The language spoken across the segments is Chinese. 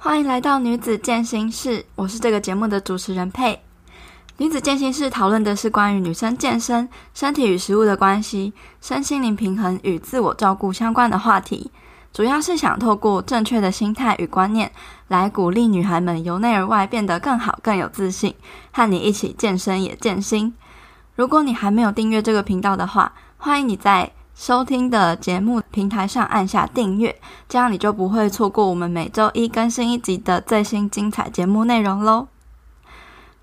欢迎来到女子健心室，我是这个节目的主持人佩。女子健心室讨论的是关于女生健身、身体与食物的关系、身心灵平衡与自我照顾相关的话题，主要是想透过正确的心态与观念，来鼓励女孩们由内而外变得更好、更有自信，和你一起健身也健心。如果你还没有订阅这个频道的话，欢迎你在收听的节目平台上按下订阅，这样你就不会错过我们每周一更新一集的最新精彩节目内容喽。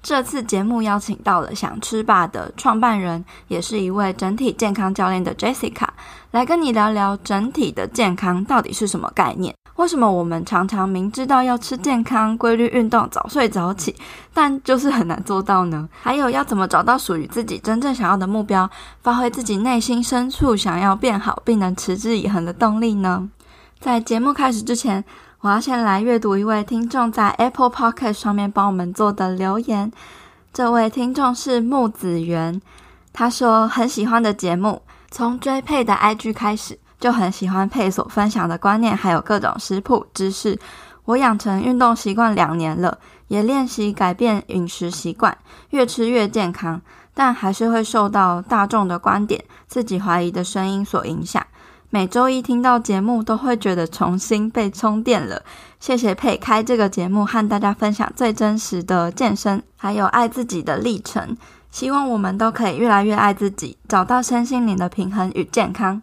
这次节目邀请到了想吃吧的创办人，也是一位整体健康教练的 Jessica，来跟你聊聊整体的健康到底是什么概念。为什么我们常常明知道要吃健康、规律运动、早睡早起，但就是很难做到呢？还有要怎么找到属于自己真正想要的目标，发挥自己内心深处想要变好并能持之以恒的动力呢？在节目开始之前，我要先来阅读一位听众在 Apple Podcast 上面帮我们做的留言。这位听众是木子源，他说很喜欢的节目，从追配的 IG 开始。就很喜欢佩所分享的观念，还有各种食谱知识。我养成运动习惯两年了，也练习改变饮食习惯，越吃越健康，但还是会受到大众的观点、自己怀疑的声音所影响。每周一听到节目，都会觉得重新被充电了。谢谢佩开这个节目，和大家分享最真实的健身，还有爱自己的历程。希望我们都可以越来越爱自己，找到身心灵的平衡与健康。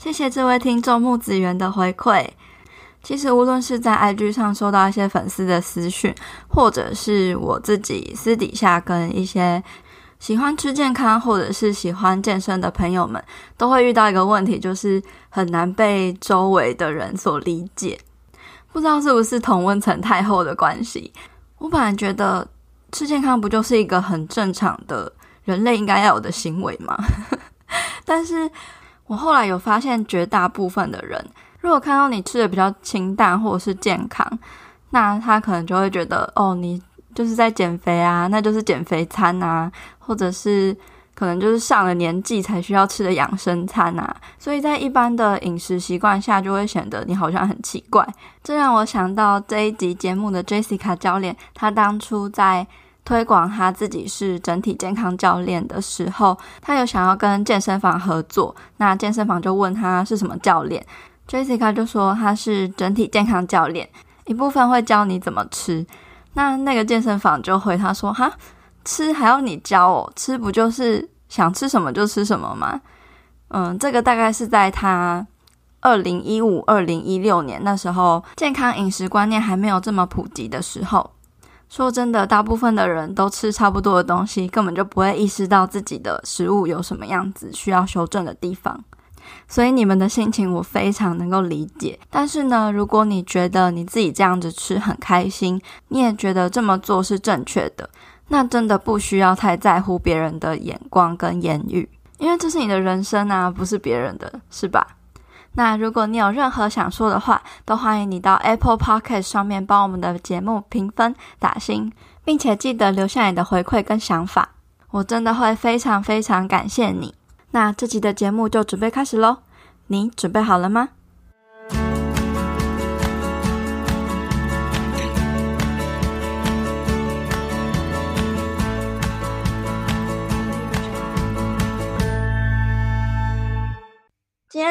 谢谢这位听众木子源的回馈。其实无论是在 IG 上收到一些粉丝的私讯，或者是我自己私底下跟一些喜欢吃健康或者是喜欢健身的朋友们，都会遇到一个问题，就是很难被周围的人所理解。不知道是不是同温层太厚的关系？我本来觉得吃健康不就是一个很正常的人类应该要有的行为吗？但是。我后来有发现，绝大部分的人，如果看到你吃的比较清淡或者是健康，那他可能就会觉得，哦，你就是在减肥啊，那就是减肥餐啊，或者是可能就是上了年纪才需要吃的养生餐啊。所以在一般的饮食习惯下，就会显得你好像很奇怪。这让我想到这一集节目的 Jessica 教练，他当初在。推广他自己是整体健康教练的时候，他有想要跟健身房合作。那健身房就问他是什么教练，Jessica 就说他是整体健康教练，一部分会教你怎么吃。那那个健身房就回他说：“哈，吃还要你教哦？吃不就是想吃什么就吃什么吗？”嗯，这个大概是在他二零一五、二零一六年那时候，健康饮食观念还没有这么普及的时候。说真的，大部分的人都吃差不多的东西，根本就不会意识到自己的食物有什么样子需要修正的地方。所以你们的心情我非常能够理解。但是呢，如果你觉得你自己这样子吃很开心，你也觉得这么做是正确的，那真的不需要太在乎别人的眼光跟言语，因为这是你的人生啊，不是别人的，是吧？那如果你有任何想说的话，都欢迎你到 Apple Podcast 上面帮我们的节目评分打星，并且记得留下你的回馈跟想法，我真的会非常非常感谢你。那这集的节目就准备开始喽，你准备好了吗？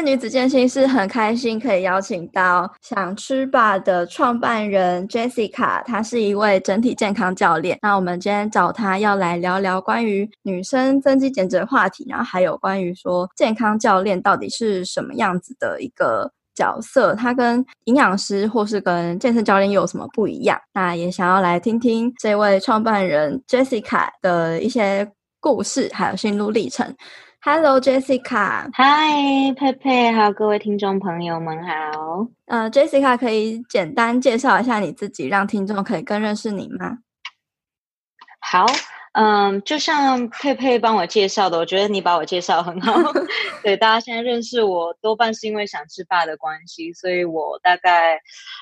女子健心是很开心可以邀请到想吃吧的创办人 Jessica，她是一位整体健康教练。那我们今天找她要来聊聊关于女生增肌减脂的话题，然后还有关于说健康教练到底是什么样子的一个角色，她跟营养师或是跟健身教练又有什么不一样？那也想要来听听这位创办人 Jessica 的一些故事，还有心路历程。Hello Jessica，嗨佩佩，还有各位听众朋友们好。呃，Jessica 可以简单介绍一下你自己，让听众可以更认识你吗？好，嗯，就像佩佩帮我介绍的，我觉得你把我介绍很好。对，大家现在认识我多半是因为想吃爸的关系，所以我大概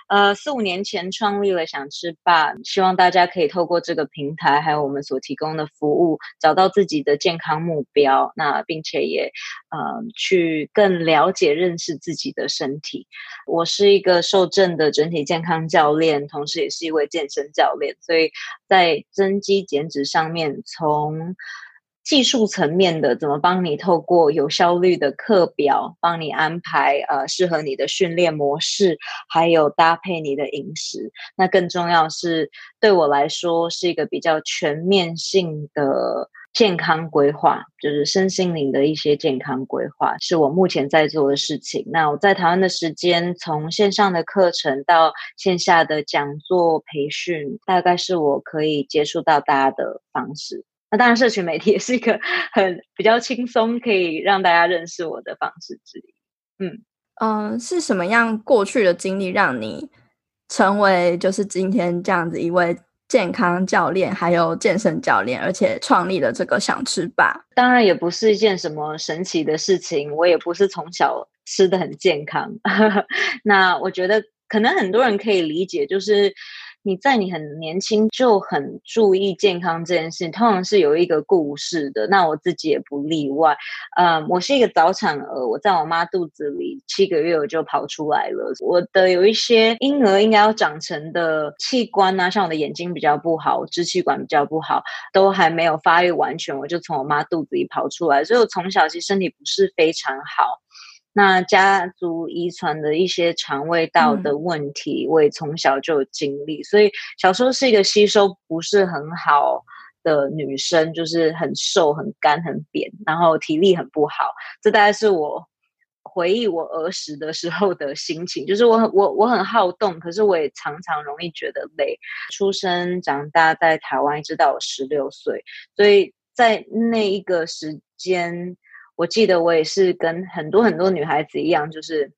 呃四五年前创立了想吃爸，希望大家可以透过这个平台，还有我们所提供的服务，找到自己的健康目标，那并且也呃去更了解认识自己的身体。我是一个受证的整体健康教练，同时也是一位健身教练，所以在增肌减脂上面。从技术层面的怎么帮你透过有效率的课表，帮你安排呃适合你的训练模式，还有搭配你的饮食。那更重要是对我来说是一个比较全面性的健康规划，就是身心灵的一些健康规划，是我目前在做的事情。那我在台湾的时间，从线上的课程到线下的讲座培训，大概是我可以接触到大家的方式。那当然，社群媒体也是一个很比较轻松可以让大家认识我的方式之一。嗯嗯、是什么样过去的经历让你成为就是今天这样子一位健康教练，还有健身教练，而且创立了这个想吃吧？当然也不是一件什么神奇的事情，我也不是从小吃的很健康。那我觉得可能很多人可以理解，就是。你在你很年轻就很注意健康这件事，通常是有一个故事的。那我自己也不例外。嗯，我是一个早产儿，我在我妈肚子里七个月我就跑出来了。我的有一些婴儿应该要长成的器官啊，像我的眼睛比较不好，支气管比较不好，都还没有发育完全，我就从我妈肚子里跑出来，所以我从小其实身体不是非常好。那家族遗传的一些肠胃道的问题，我也从小就有经历，嗯，所以小时候是一个吸收不是很好的女生，就是很瘦、很干、很扁，然后体力很不好。这大概是我回忆我儿时的时候的心情，就是我很我我很好动，可是我也常常容易觉得累。出生长大在台湾，一直到我十六岁，所以在那一个时间。我记得我也是跟很多很多女孩子一样，就是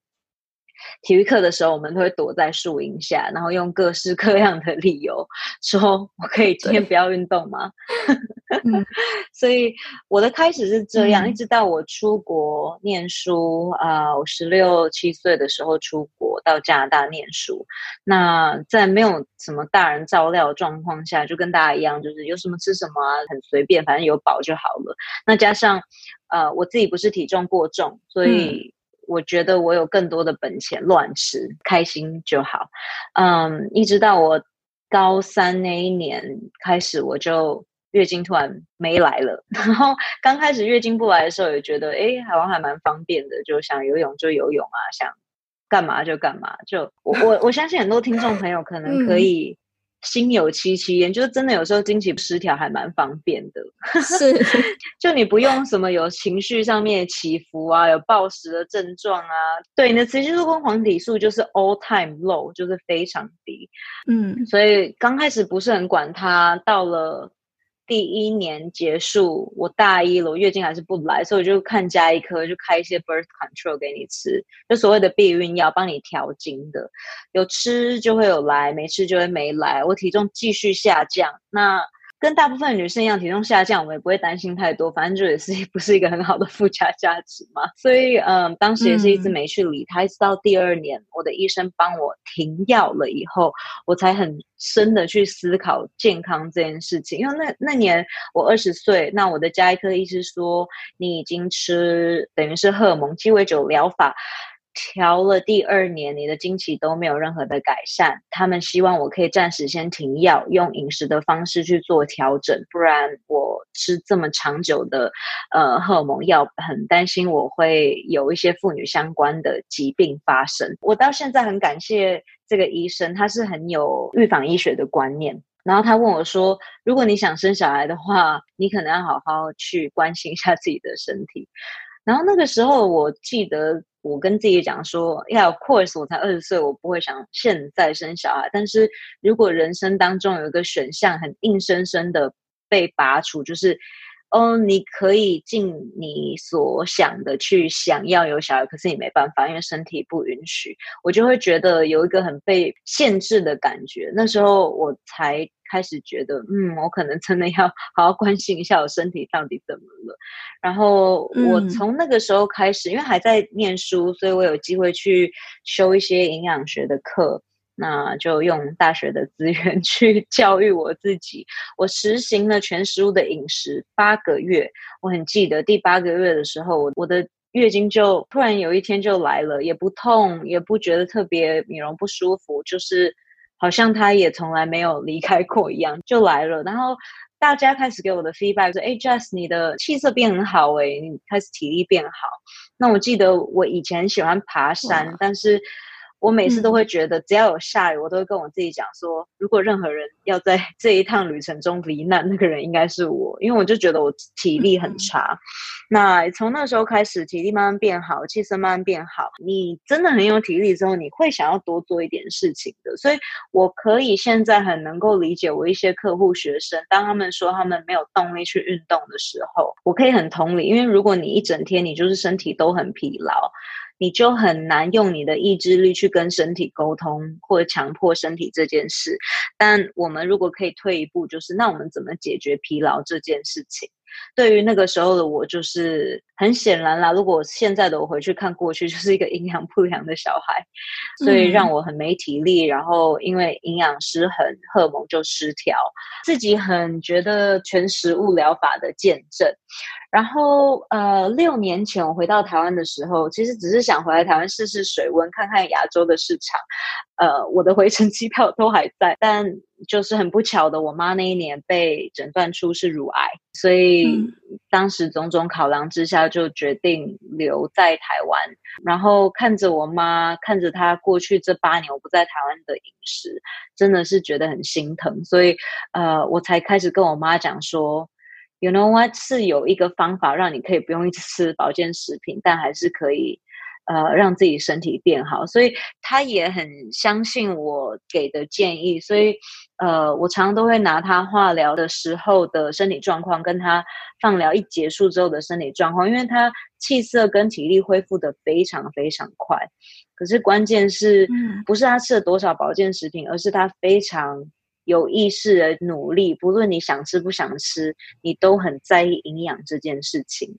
体育课的时候，我们都会躲在树荫下，然后用各式各样的理由说：“我可以今天不要运动吗？”所以我的开始是这样，嗯、一直到我出国念书啊、呃，我十六七岁的时候出国到加拿大念书。那在没有什么大人照料的状况下，就跟大家一样，就是有什么吃什么啊，很随便，反正有饱就好了。那加上。呃，我自己不是体重过重，所以我觉得我有更多的本钱乱吃，嗯、开心就好。嗯，一直到我高三那一年开始，我就月经突然没来了。然后刚开始月经不来的时候，也觉得哎，好像还蛮方便的，就想游泳就游泳啊，想干嘛就干嘛。就我我我相信很多听众朋友可能可以。嗯心有戚戚焉，就是真的有时候经期失调还蛮方便的，是，就你不用什么有情绪上面的起伏啊，有暴食的症状啊，对，你的雌激素跟黄体素就是 all time low，就是非常低，嗯，所以刚开始不是很管它，到了。第一年结束，我大一了，我月经还是不来，所以我就看家医科，就开一些 birth control 给你吃，就所谓的避孕药，帮你调经的，有吃就会有来，没吃就会没来，我体重继续下降，那。跟大部分女生一样，体重下降，我们也不会担心太多，反正就也是 不是一个很好的附加价值嘛。所以，嗯，当时也是一直没去理他，一直到第二年，我的医生帮我停药了以后，我才很深的去思考健康这件事情。因为那那年我二十岁，那我的加医科医师说，你已经吃等于是荷尔蒙鸡尾酒疗法。调了第二年，你的经期都没有任何的改善。他们希望我可以暂时先停药，用饮食的方式去做调整，不然我吃这么长久的呃荷尔蒙药，很担心我会有一些妇女相关的疾病发生。我到现在很感谢这个医生，他是很有预防医学的观念。然后他问我说：“如果你想生小孩的话，你可能要好好去关心一下自己的身体。”然后那个时候，我记得。我跟自己讲说呀，of course，我才二十岁，我不会想现在生小孩。但是如果人生当中有一个选项很硬生生的被拔除，就是哦，你可以尽你所想的去想要有小孩，可是你没办法，因为身体不允许。我就会觉得有一个很被限制的感觉。那时候我才开始觉得，嗯，我可能真的要 好好关心一下我身体到底怎么了。然后我从那个时候开始，因为还在念书，所以我有机会去修一些营养学的课。那就用大学的资源 去教育我自己。我实行了全食物的饮食八个月，我很记得第八个月的时候，我我的月经就突然有一天就来了，也不痛，也不觉得特别美容不舒服，就是好像它也从来没有离开过一样，就来了。然后大家开始给我的 feedback 说：“哎，Jess，你的气色变很好，哎，你开始体力变好。”那我记得我以前喜欢爬山，但是。我每次都会觉得，只要有下雨，我都会跟我自己讲说，如果任何人要在 这一趟旅程中罹难，那个人应该是我，因为我就觉得我体力很差。那从那时候开始，体力慢慢变好，气色慢慢变好。你真的很有体力之后，你会想要多做一点事情的。所以我可以现在很能够理解我一些客户学生，当他们说他们没有动力去运动的时候，我可以很同理，因为如果你一整天你就是身体都很疲劳。你就很难用你的意志力去跟身体沟通，或者强迫身体这件事。但我们如果可以退一步，就是那我们怎么解决疲劳这件事情？对于那个时候的我，就是很显然啦。如果现在的我回去看过去，就是一个营养不良的小孩，所以让我很没体力。然后因为营养失衡，荷尔蒙就失调，自己很觉得全食物疗法的见证。然后，呃，六年前我回到台湾的时候，其实只是想回来台湾试试水温，看看亚洲的市场。呃，我的回程机票都还在，但就是很不巧的，我妈那一年被诊断出是乳癌，所以当时种种考量之下，就决定留在台湾。然后看着我妈，看着她过去这八年我不在台湾的饮食，真的是觉得很心疼，所以呃，我才开始跟我妈讲说。You know what？是有一个方法让你可以不用一直吃保健食品，但还是可以，呃，让自己身体变好。所以他也很相信我给的建议。所以，呃，我常常都会拿他化疗的时候的身体状况，跟他放疗一结束之后的身体状况，因为他气色跟体力恢复得非常非常快。可是关键是，不是他吃了多少保健食品，而是他非常。有意识的努力，不论你想吃不想吃，你都很在意营养这件事情。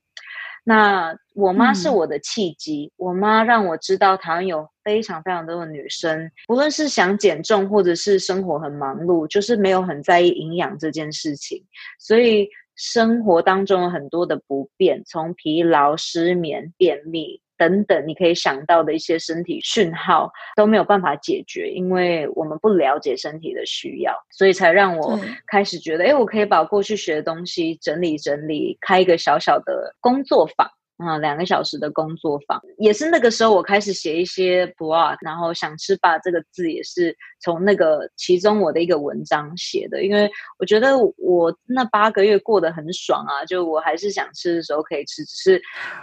那我妈是我的契机，嗯、我妈让我知道台湾有非常非常多的女生，不论是想减重或者是生活很忙碌，就是没有很在意营养这件事情，所以生活当中有很多的不便，从疲劳、失眠、便秘。等等，你可以想到的一些身体讯号都没有办法解决，因为我们不了解身体的需要，所以才让我开始觉得，哎，我可以把过去学的东西整理整理，开一个小小的工作坊。啊、嗯，两个小时的工作坊，也是那个时候我开始写一些 blog，然后想吃吧这个字也是从那个其中我的一个文章写的，因为我觉得我那八个月过得很爽啊，就我还是想吃的时候可以吃，只是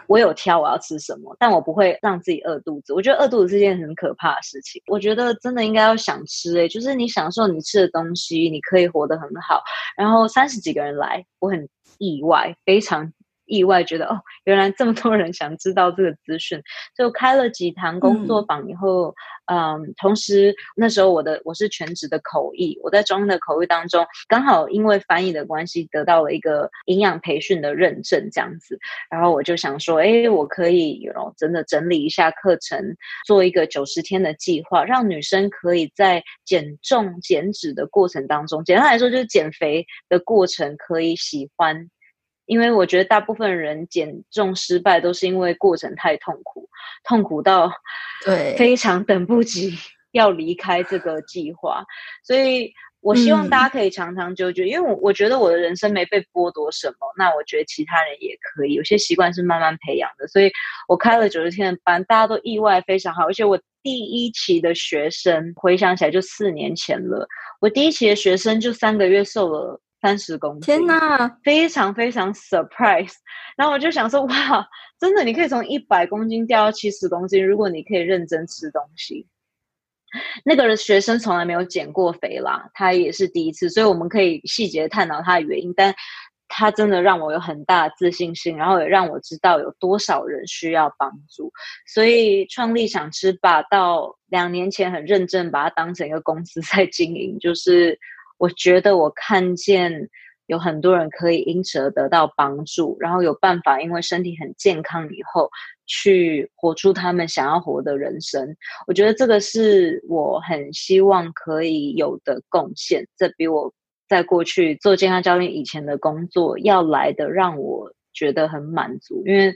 我有挑我要吃什么，但我不会让自己饿肚子。我觉得饿肚子是件很可怕的事情，我觉得真的应该要想吃、欸，诶就是你享受你吃的东西，你可以活得很好。然后三十几个人来，我很意外，非常。意外觉得哦，原来这么多人想知道这个资讯，就开了几堂工作坊以后，嗯，嗯，同时那时候我的我是全职的口译，我在中文的口译当中，刚好因为翻译的关系得到了一个营养培训的认证，这样子，然后我就想说，哎，我可以有真的整理一下课程，做一个九十天的计划，让女生可以在减重减脂的过程当中，简单来说就是减肥的过程可以喜欢。因为我觉得大部分人减重失败都是因为过程太痛苦，痛苦到对非常等不及要离开这个计划，所以我希望大家可以长长久久，嗯、因为我我觉得我的人生没被剥夺什么，那我觉得其他人也可以，有些习惯是慢慢培养的，所以我开了九十天的班，大家都意外非常好，而且我第一期的学生回想起来就四年前了，我第一期的学生就三个月瘦了。三十公斤，天哪，非常非常 surprise。然后我就想说，哇，真的，你可以从一百公斤掉到七十公斤，如果你可以认真吃东西。那个学生从来没有减过肥啦，他也是第一次，所以我们可以细节探讨他的原因。但他真的让我有很大的自信心，然后也让我知道有多少人需要帮助。所以创立想吃吧，到两年前很认真把它当成一个公司在经营，就是我觉得我看见有很多人可以因此而得到帮助，然后有办法因为身体很健康以后去活出他们想要活的人生。我觉得这个是我很希望可以有的贡献，这比我。在过去做健康教练以前的工作，要来的让我觉得很满足，因为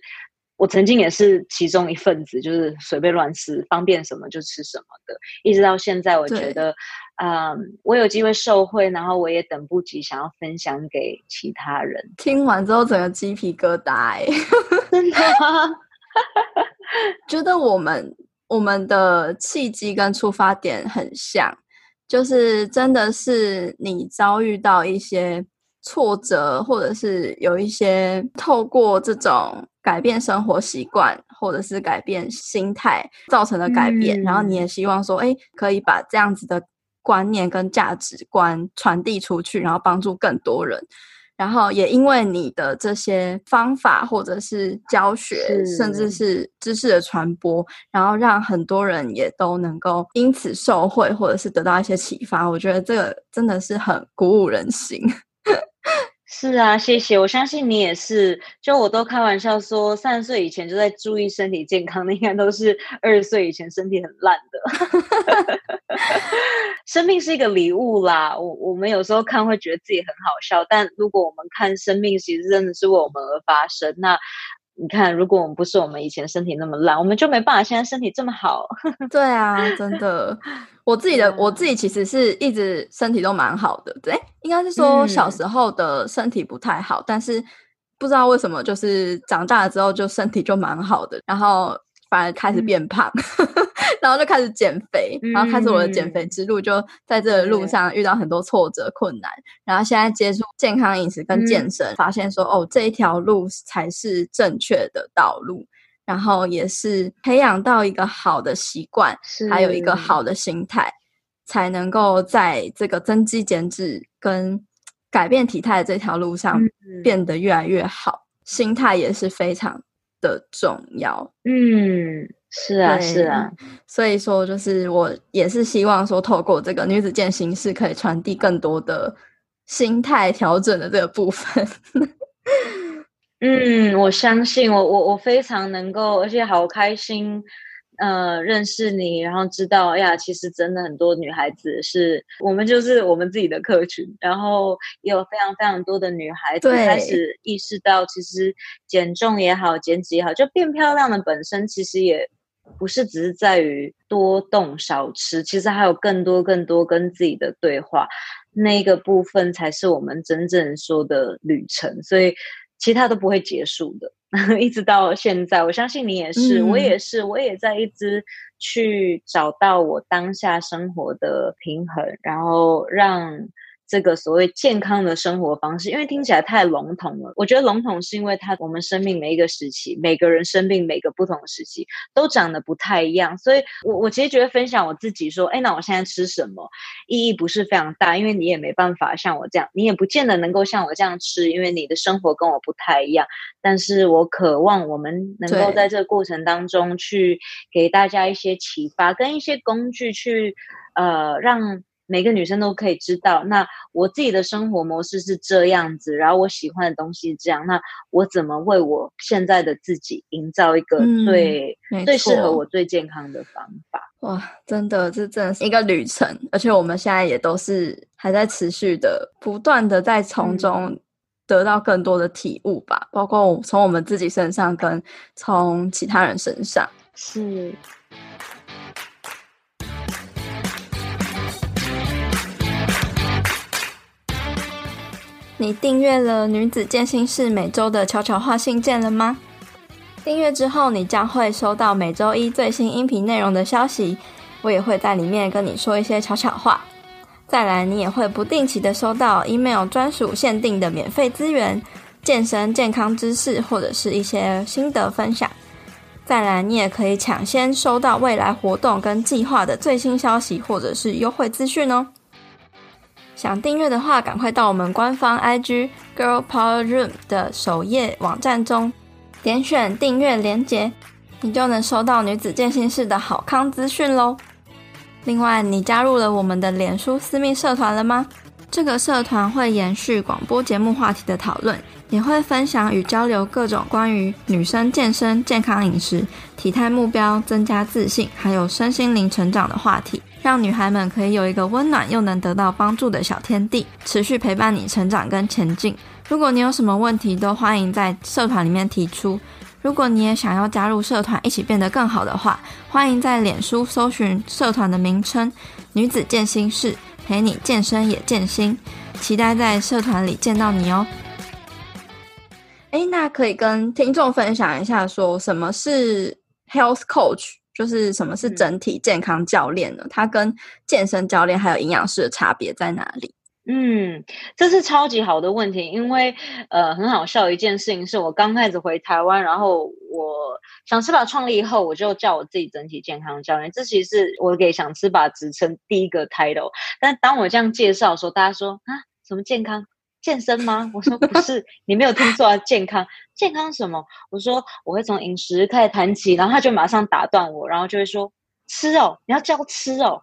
我曾经也是其中一份子，就是随便乱吃，方便什么就吃什么的。一直到现在，我觉得，嗯，我有机会受惠，然后我也等不及想要分享给其他人。听完之后，整个鸡皮疙瘩，哎，真的吗？觉得我们我们的契机跟出发点很像。就是真的是你遭遇到一些挫折，或者是有一些透过这种改变生活习惯，或者是改变心态造成的改变，嗯、然后你也希望说，哎，可以把这样子的观念跟价值观传递出去，然后帮助更多人。然后也因为你的这些方法，或者是教学，甚至是知识的传播，然后让很多人也都能够因此受惠，或者是得到一些启发。我觉得这个真的是很鼓舞人心。是啊，谢谢。我相信你也是。就我都开玩笑说，三十岁以前就在注意身体健康的，应该都是二十岁以前身体很烂的。生命是一个礼物啦，我我们有时候看会觉得自己很好笑，但如果我们看生命，其实真的是为我们而发生。那你看，如果我们不是我们以前身体那么烂，我们就没办法现在身体这么好。对啊，真的。我自己的我自己其实是一直身体都蛮好的，对，应该是说小时候的身体不太好，嗯、但是不知道为什么，就是长大了之后就身体就蛮好的，然后反而开始变胖，嗯、然后就开始减肥，然后开始我的减肥之路，就在这个路上遇到很多挫折困难，嗯、然后现在接触健康饮食跟健身，嗯、发现说哦，这一条路才是正确的道路。然后也是培养到一个好的习惯，是还有一个好的心态，才能够在这个增肌减脂跟改变体态的这条路上变得越来越好。嗯、心态也是非常的重要。嗯，是啊，是啊。所以说，就是我也是希望说，透过这个女子健形式，可以传递更多的心态调整的这个部分。嗯，我相信我我我非常能够，而且好开心，呃，认识你，然后知道，哎呀，其实真的很多女孩子是我们就是我们自己的客群，然后也有非常非常多的女孩子开始意识到，其实减重也好，减脂也好，就变漂亮的本身，其实也不是只是在于多动少吃，其实还有更多更多跟自己的对话，那个部分才是我们真正说的旅程，所以。其他都不会结束的，一直到现在，我相信你也是，嗯、我也是，我也在一直去找到我当下生活的平衡，然后让。这个所谓健康的生活方式，因为听起来太笼统了。我觉得笼统是因为它，我们生命每一个时期，每个人生病每个不同的时期都长得不太一样。所以我，我我其实觉得分享我自己说，哎，那我现在吃什么，意义不是非常大，因为你也没办法像我这样，你也不见得能够像我这样吃，因为你的生活跟我不太一样。但是我渴望我们能够在这个过程当中去给大家一些启发，跟一些工具去，呃，让。每个女生都可以知道，那我自己的生活模式是这样子，然后我喜欢的东西是这样，那我怎么为我现在的自己营造一个最、嗯、最适合我、最健康的方法？哇，真的，这真的是一个旅程，而且我们现在也都是还在持续的、不断的在从中得到更多的体悟吧，嗯、包括从我们自己身上，跟从其他人身上，是。你订阅了女子健心室每周的悄悄话信件了吗？订阅之后，你将会收到每周一最新音频内容的消息，我也会在里面跟你说一些悄悄话。再来，你也会不定期的收到 email 专属限定的免费资源、健身健康知识或者是一些心得分享。再来，你也可以抢先收到未来活动跟计划的最新消息或者是优惠资讯哦。想订阅的话，赶快到我们官方 IG Girl Power Room 的首页网站中，点选订阅连结，你就能收到女子健心室的好康资讯喽。另外，你加入了我们的脸书私密社团了吗？这个社团会延续广播节目话题的讨论，也会分享与交流各种关于女生健身、健康饮食、体态目标、增加自信，还有身心灵成长的话题，让女孩们可以有一个温暖又能得到帮助的小天地，持续陪伴你成长跟前进。如果你有什么问题，都欢迎在社团里面提出。如果你也想要加入社团，一起变得更好的话，欢迎在脸书搜寻社团的名称“女子健心室”。陪你健身也健心，期待在社团里见到你哦。诶，那可以跟听众分享一下，说什么是 health coach，就是什么是整体健康教练呢？它跟健身教练还有营养师的差别在哪里？嗯，这是超级好的问题，因为呃，很好笑一件事情是我刚开始回台湾，然后我想吃吧创立以后，我就叫我自己整体健康教练，这其实是我给想吃吧职称第一个 title。但当我这样介绍的时候，大家说啊，什么健康健身吗？我说不是，你没有听错啊，健康健康什么？我说我会从饮食开始谈起，然后他就马上打断我，然后就会说吃哦，你要教吃哦。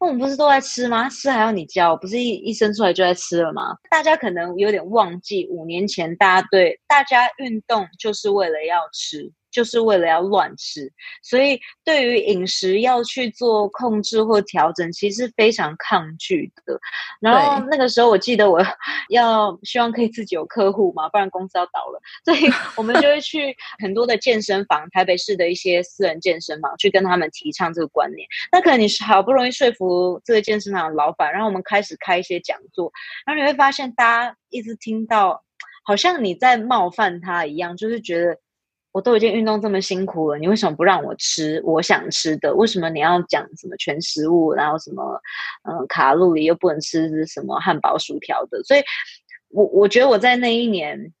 那我们不是都在吃吗？吃还要你教，不是一一生出来就在吃了吗？大家可能有点忘记，五年前大家对大家运动就是为了要吃。就是为了要乱吃，所以对于饮食要去做控制或调整，其实非常抗拒的。然后那个时候，我记得我 要希望可以自己有客户嘛，不然公司要倒了，所以我们就会去 很多的健身房，台北市的一些私人健身房，去跟他们提倡这个观念。那可能你是好不容易说服这个健身房的老板，然后我们开始开一些讲座，然后你会发现大家一直听到，好像你在冒犯他一样，就是觉得。我都已经运动这么辛苦了，你为什么不让我吃我想吃的？为什么你要讲什么全食物，然后什么嗯卡路里又不能吃什么汉堡薯条的？所以我我觉得我在那一年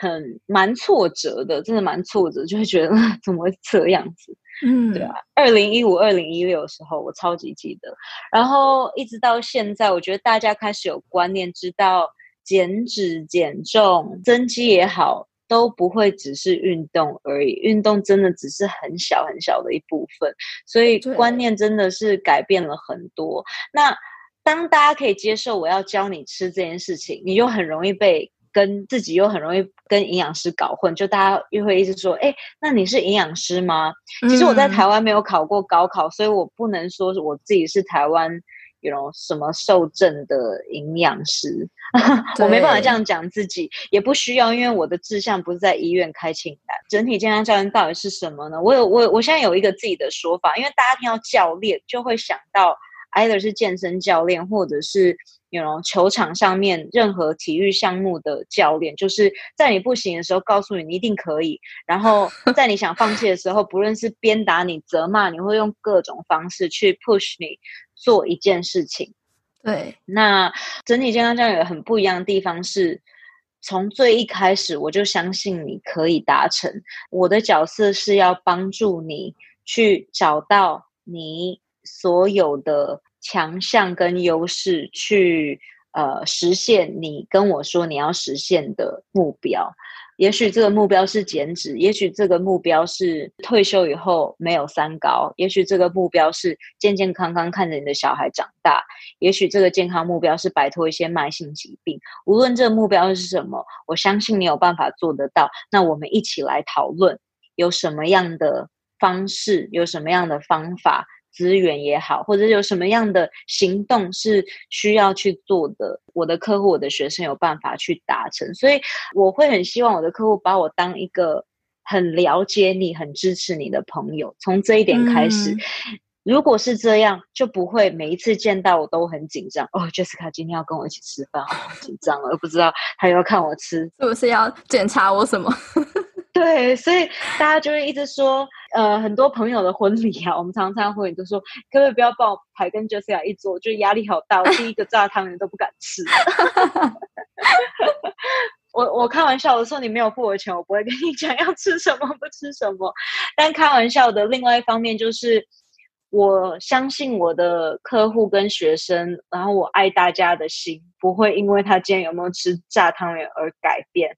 很蛮挫折的，真的蛮挫折，就会觉得 怎么会这样子？嗯，对啊。二零一五、二零一六的时候，我超级记得。然后一直到现在，我觉得大家开始有观念，知道减脂、减重、增肌也好。都不会只是运动而已，运动真的只是很小很小的一部分，所以观念真的是改变了很多。那当大家可以接受我要教你吃这件事情，你就很容易被跟自己又很容易跟营养师搞混，就大家又会一直说：“哎，那你是营养师吗？”其实我在台湾没有考过高考，所以我不能说我自己是台湾。有什么受证的营养师？我没办法这样讲自己，也不需要，因为我的志向不是在医院开清单。整体健康教练到底是什么呢？我有我我现在有一个自己的说法，因为大家听到教练就会想到 either 是健身教练，或者是有球场上面任何体育项目的教练，就是在你不行的时候告诉你你一定可以，然后在你想放弃的时候，不论是鞭打你、责骂你，会用各种方式去 push 你。做一件事情，对。那整体健康教育很不一样的地方是，从最一开始我就相信你可以达成。我的角色是要帮助你去找到你所有的强项跟优势，去呃实现你跟我说你要实现的目标。也许这个目标是减脂，也许这个目标是退休以后没有三高，也许这个目标是健健康康看着你的小孩长大，也许这个健康目标是摆脱一些慢性疾病。无论这个目标是什么，我相信你有办法做得到。那我们一起来讨论，有什么样的方式，有什么样的方法。资源也好，或者有什么样的行动是需要去做的，我的客户、我的学生有办法去达成，所以我会很希望我的客户把我当一个很了解你、很支持你的朋友。从这一点开始，嗯、如果是这样，就不会每一次见到我都很紧张。哦，Jessica 今天要跟我一起吃饭，好紧张了，我不知道他又要看我吃，是不是要检查我什么？对，所以大家就会一直说，呃，很多朋友的婚礼啊，我们常常会都说，可不可以不要帮我排跟 Jessica 一桌？就压力好大，我第一个炸汤圆都不敢吃。我我开玩笑的说，你没有付我钱，我不会跟你讲要吃什么不吃什么。但开玩笑的另外一方面就是，我相信我的客户跟学生，然后我爱大家的心不会因为他今天有没有吃炸汤圆而改变，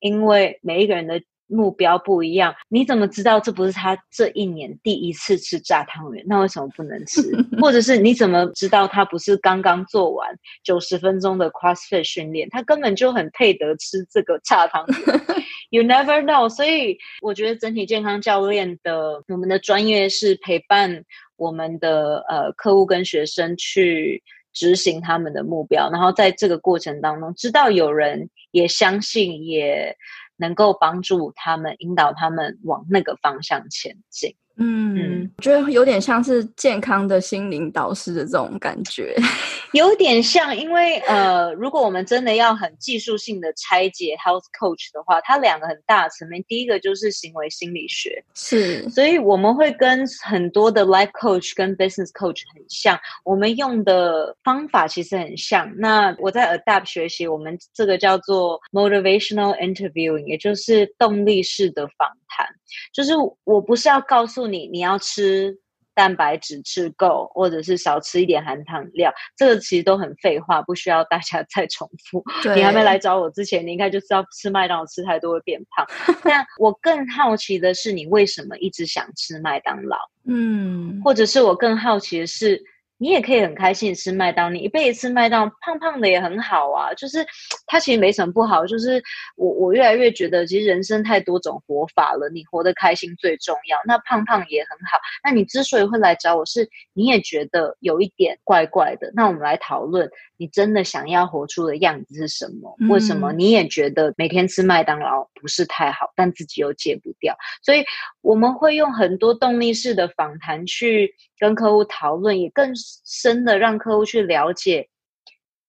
因为每一个人的目标不一样。你怎么知道这不是他这一年第一次吃炸汤圆？那为什么不能吃？或者是你怎么知道他不是刚刚做完九十分钟的 CrossFit 训练？他根本就很配得吃这个炸汤圆。You never know。所以我觉得整体健康教练的我们的专业是陪伴。我们的呃客户跟学生去执行他们的目标，然后在这个过程当中，知道有人也相信，也能够帮助他们，引导他们往那个方向前进。嗯，我觉得有点像是健康的心灵导师的这种感觉，有点像。因为呃，如果我们真的要很技术性的拆解 health coach 的话，它两个很大的层面，第一个就是行为心理学，是，所以我们会跟很多的 life coach 跟 business coach 很像，我们用的方法其实很像。那我在 adapt 学习，我们这个叫做 motivational interviewing，也就是动力式的访谈，就是我不是要告诉你你要吃蛋白质吃够，或者是少吃一点含糖料，这个其实都很废话，不需要大家 再重复。你还没来找我之前，你应该就知道吃麦当劳吃太多会变胖。但 我更好奇的是，你为什么一直想吃麦当劳？嗯，或者是我更好奇的是。你也可以很开心吃麦当劳，你一辈子吃麦当劳，胖胖的也很好啊。就是 它其实没什么不好，就是我我越来越觉得，其实人生太多种活法了，你活得开心最重要。那胖胖也很好。那你之所以会来找我是，是你也觉得有一点怪怪的。那我们来讨论，你真的想要活出的样子是什么？嗯、为什么你也觉得每天吃麦当劳不是太好，但自己又戒不掉？所以我们会用很多动力式的访谈去跟客户讨论，也更深的让客户去了解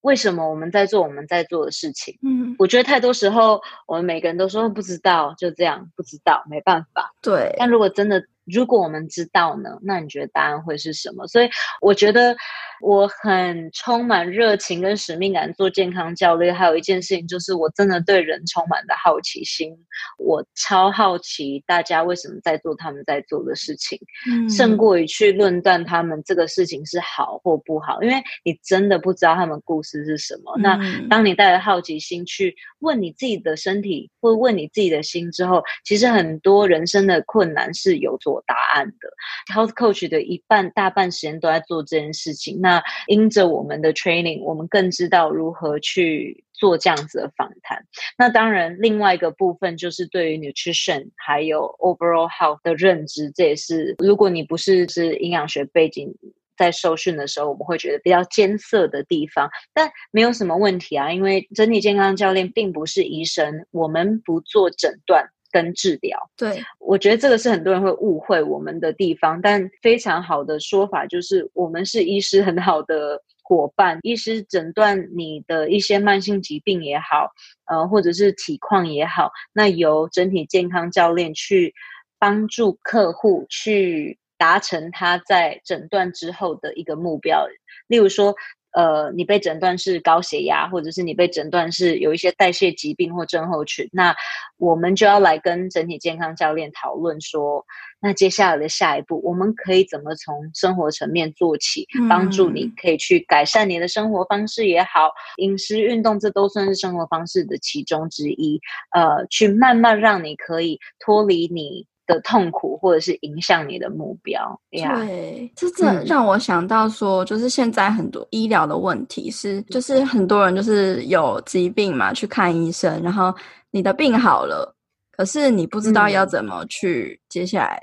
为什么我们在做我们在做的事情。嗯，我觉得太多时候我们每个人都说不知道，就这样不知道，没办法。对，但如果真的。如果我们知道呢？那你觉得答案会是什么？所以我觉得我很充满热情跟使命感做健康教练。还有一件事情就是，我真的对人充满了好奇心。我超好奇大家为什么在做他们在做的事情，嗯、胜过于去论断他们这个事情是好或不好。因为你真的不知道他们故事是什么。嗯、那当你带着好奇心去问你自己的身体，或问你自己的心之后，其实很多人生的困难是有所答案的 health coach 的一半大半时间都在做这件事情。那那因着我们的 training，我们更知道如何去做这样子的访谈。那当然，另外一个部分就是对于 nutrition 还有 overall health 的认知，这也是如果你不是是营养学背景，在受训的时候，我们会觉得比较艰涩的地方。但没有什么问题啊，因为整体健康教练并不是医生，我们不做诊断。跟治疗，对，我觉得这个是很多人会误会我们的地方，但非常好的说法就是，我们是医师很好的伙伴。医师诊断你的一些慢性疾病也好，呃，或者是体况也好，那由整体健康教练去帮助客户去达成他在诊断之后的一个目标，例如说。呃，你被诊断是高血压，或者是你被诊断是有一些代谢疾病或症候群，那我们就要来跟整体健康教练讨论说，那接下来的下一步，我们可以怎么从生活层面做起，帮助你可以去改善你的生活方式也好，饮食、运动，这都算是生活方式的其中之一。呃，去慢慢让你可以脱离你。的痛苦，或者是影响你的目标，对，这这让我想到说，就是现在很多医疗的问题是，就是很多人就是有疾病嘛，去看医生，然后你的病好了，可是你不知道要怎么去接下来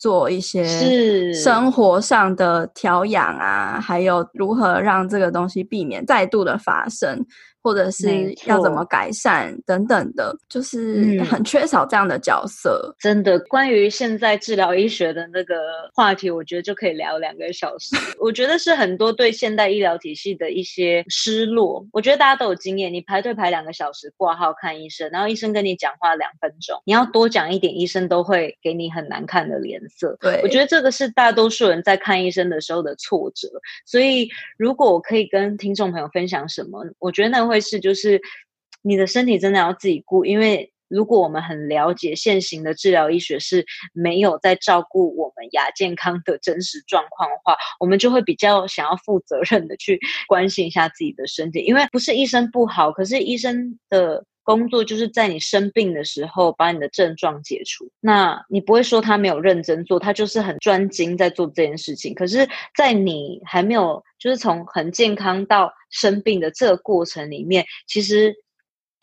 做一些生活上的调养啊，还有如何让这个东西避免再度的发生。或者是要怎么改善等等的，就是很缺少这样的角色。嗯、真的，关于现在治疗医学的那个话题，我觉得就可以聊两个小时。我觉得是很多对现代医疗体系的一些失落。我觉得大家都有经验，你排队排两个小时挂号看医生，然后医生跟你讲话两分钟，你要多讲一点，医生都会给你很难看的脸色。对，我觉得这个是大多数人在看医生的时候的挫折。所以，如果我可以跟听众朋友分享什么，我觉得那是，就是你的身体真的要自己顾，因为如果我们很了解现行的治疗医学是没有在照顾我们亚健康的真实状况的话，我们就会比较想要负责任的去关心一下自己的身体，因为不是医生不好，可是医生的工作就是在你生病的时候把你的症状解除。那你不会说他没有认真做，他就是很专精在做这件事情。可是，在你还没有就是从很健康到生病的这个过程里面，其实。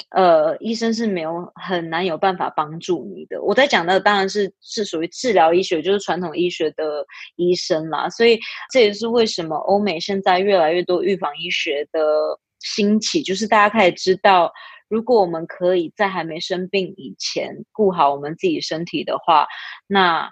呃，医生是没有很难有办法帮助你的。我在讲的当然是是属于治疗医学，就是传统医学的医生啦。所以这也是为什么欧美现在越来越多预防医学的兴起，就是大家开始知道，如果我们可以在还没生病以前顾好我们自己身体的话，那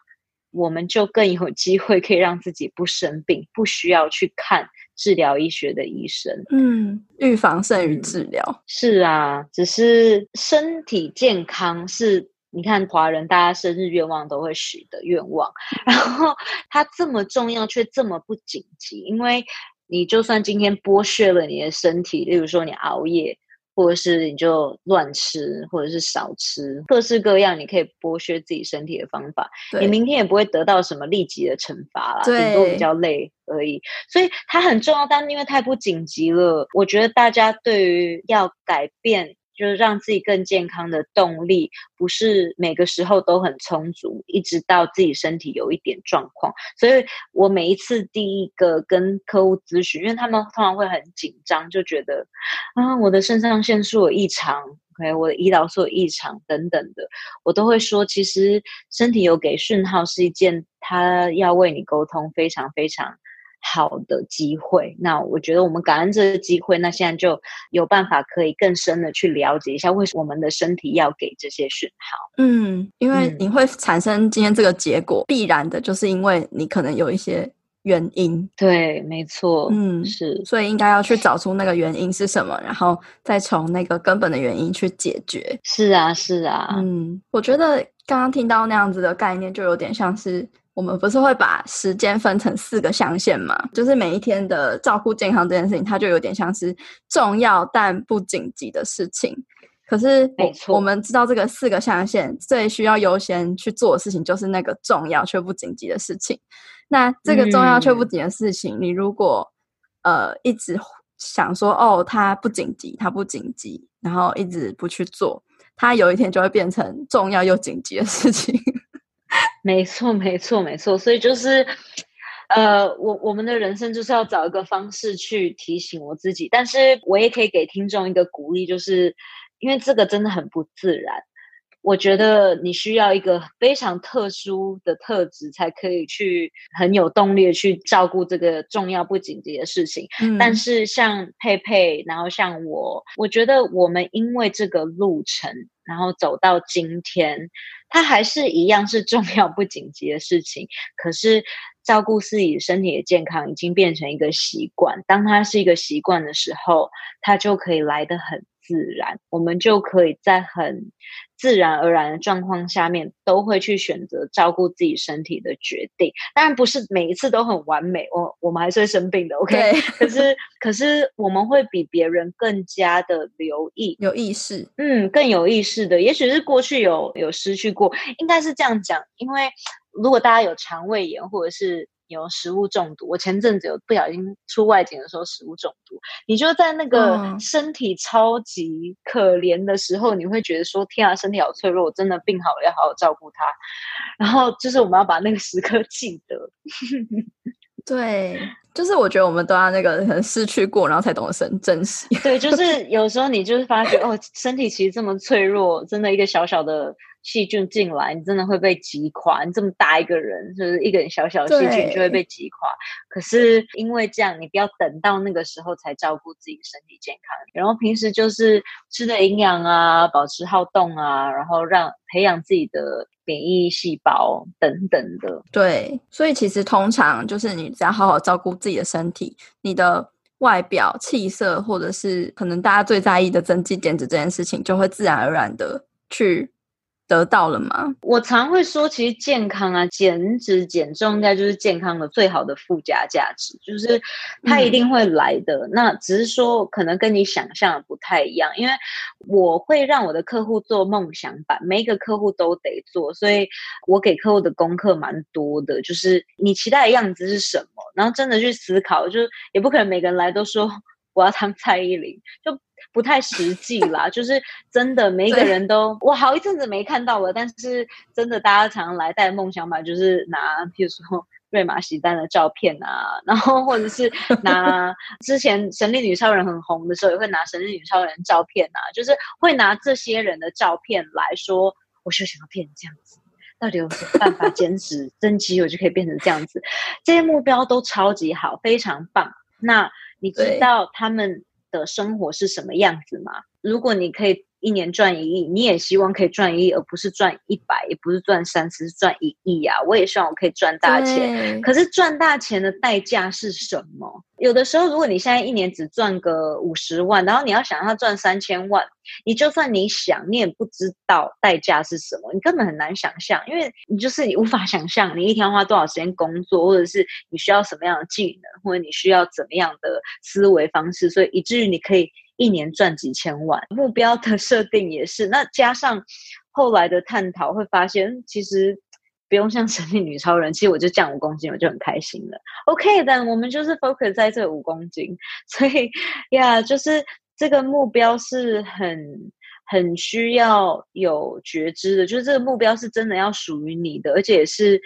我们就更有机会可以让自己不生病，不需要去看。治疗医学的医生，嗯，预防胜于治疗。是啊，只是身体健康是，你看华人大家生日愿望都会许的愿望，然后它这么重要却这么不紧急，因为你就算今天剥削了你的身体，例如说你熬夜。或者是你就乱吃，或者是少吃，各式各样你可以剥削自己身体的方法，你明天也不会得到什么立即的惩罚啦，顶多比较累而已。所以它很重要，但因为太不紧急了，我觉得大家对于要改变。就是让自己更健康的动力，不是每个时候都很充足，一直到自己身体有一点状况。所以我每一次第一个跟客户咨询，因为他们通常会很紧张，就觉得啊，我的肾上腺素有异常，OK，我的胰岛素有异常等等的，我都会说，其实身体有给讯号是一件，他要为你沟通非常非常。好的机会，那我觉得我们感恩这个机会，那现在就有办法可以更深的去了解一下，为什么我们的身体要给这些讯号。嗯，因为你会产生今天这个结果，嗯、必然的就是因为你可能有一些原因。对，没错。嗯，是，所以应该要去找出那个原因是什么，然后再从那个根本的原因去解决。是啊，是啊。嗯，我觉得刚刚听到那样子的概念，就有点像是。我们不是会把时间分成四个象限嘛？就是每一天的照顾健康这件事情，它就有点像是重要但不紧急的事情。可是，没错，我们知道这个四个象限最需要优先去做的事情，就是那个重要却不紧急的事情。那这个重要却不紧急的事情，嗯、你如果呃一直想说哦，它不紧急，它不紧急，然后一直不去做，它有一天就会变成重要又紧急的事情。没错，没错，没错。所以就是，呃，我我们的人生就是要找一个方式去提醒我自己，但是我也可以给听众一个鼓励，就是因为这个真的很不自然。我觉得你需要一个非常特殊的特质，才可以去很有动力的去照顾这个重要不紧急的事情。嗯。但是像佩佩，然后像我，我觉得我们因为这个路程，然后走到今天。它还是一样是重要不紧急的事情，可是照顾自己身体的健康已经变成一个习惯。当它是一个习惯的时候，它就可以来得很自然，我们就可以在很自然而然的状况下面，都会去选择照顾自己身体的决定。当然不是每一次都很完美，我我们还是会生病的，OK？可是可是我们会比别人更加的留意，有意识，嗯，更有意识的。也许是过去有有失去过，应该是这样讲，因为如果大家有肠胃炎或者是。有食物中毒，我前阵子有不小心出外景的时候食物中毒，你就在那个身体超级可怜的时候，嗯、你会觉得说：“天啊，身体好脆弱，我真的病好了要好好照顾它。”然后就是我们要把那个时刻记得。对，就是我觉得我们都要那个可能失去过，然后才懂得珍珍惜。对，就是 有时候你就是发觉哦，身体其实这么脆弱，真的一个小小的。细菌进来，你真的会被击垮。你这么大一个人，就是一个人小小的细菌就会被击垮。可是因为这样，你不要等到那个时候才照顾自己身体健康。然后平时就是吃的营养啊，保持好动啊，然后让培养自己的免疫细胞等等的。对，所以其实通常就是你只要好好照顾自己的身体，你的外表气色，或者是可能大家最在意的增肌减脂这件事情，就会自然而然的去。得到了吗？我常会说，其实健康啊，减脂减重应该就是健康的最好的附加价值，就是它一定会来的。嗯、那只是说，可能跟你想象的不太一样，因为我会让我的客户做梦想版，每一个客户都得做，所以我给客户的功课蛮多的，就是你期待的样子是什么，然后真的去思考，就是也不可能每个人来都说 我要当蔡依林，就。不太实际啦，就是真的每一个人都，我好一阵子没看到了，但是真的大家常常来带梦想版，就是拿，譬如说瑞玛席丹的照片啊，然后或者是拿之前神力女超人很红的时候，也会拿神力女超人照片啊，就是会拿这些人的照片来说，我就想要变成这样子，到底有什么办法减脂增肌，我就可以变成这样子，这些目标都超级好，非常棒。那你知道他们的生活是什么样子吗？如果你可以一年赚一亿，你也希望可以赚一亿，而不是赚一百，也不是赚三十，是赚一亿啊！我也希望我可以赚大钱。可是赚大钱的代价是什么？有的时候，如果你现在一年只赚个五十万，然后你要想要赚三千万，你就算你想，你也不知道代价是什么，你根本很难想象，因为你就是你无法想象你一天要花多少时间工作，或者是你需要什么样的技能，或者你需要怎么样的思维方式，所以以至于你可以。一年赚几千万，目标的设定也是。那加上后来的探讨，会发现其实不用像神力女超人，其实我就降五公斤，我就很开心了。OK，但我们就是 focus 在这五公斤，所以呀就是这个目标是很很需要有觉知的，就是这个目标是真的要属于你的，而且是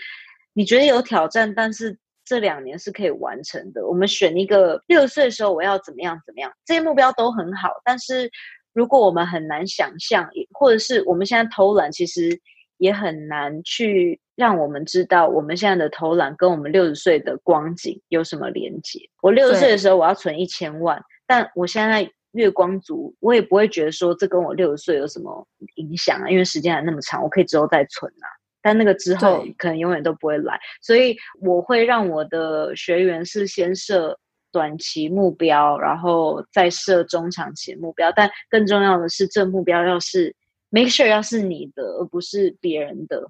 你觉得有挑战，但是。这两年是可以完成的。我们选一个六十岁的时候我要怎么样怎么样，这些目标都很好。但是如果我们很难想象，或者是我们现在偷懒，其实也很难去让我们知道我们现在的偷懒跟我们六十岁的光景有什么连接。我六十岁的时候我要存一千万，但我现在月光族，我也不会觉得说这跟我六十岁有什么影响啊，因为时间还那么长，我可以之后再存啊。但那个之后可能永远都不会来，所以我会让我的学员是先设短期目标，然后再设中长期目标。但更重要的是，这目标要是 make sure 要是你的，而不是别人的。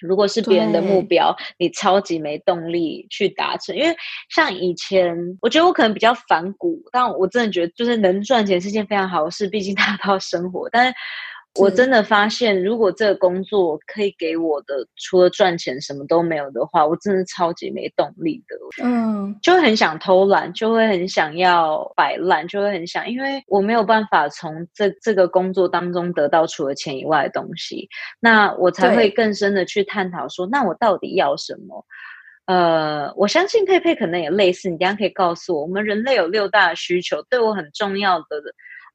如果是别人的目标，你超级没动力去达成。因为像以前，我觉得我可能比较反骨，但我真的觉得就是能赚钱是件非常好的事，毕竟大家都要生活。但是。我真的发现，如果这个工作可以给我的除了赚钱什么都没有的话，我真的超级没动力的。嗯，就会很想偷懒，就会很想要摆烂，就会很想，因为我没有办法从这这个工作当中得到除了钱以外的东西，那我才会更深的去探讨说，那我到底要什么？呃，我相信佩佩可能也类似，你等下可以告诉我，我们人类有六大需求，对我很重要的。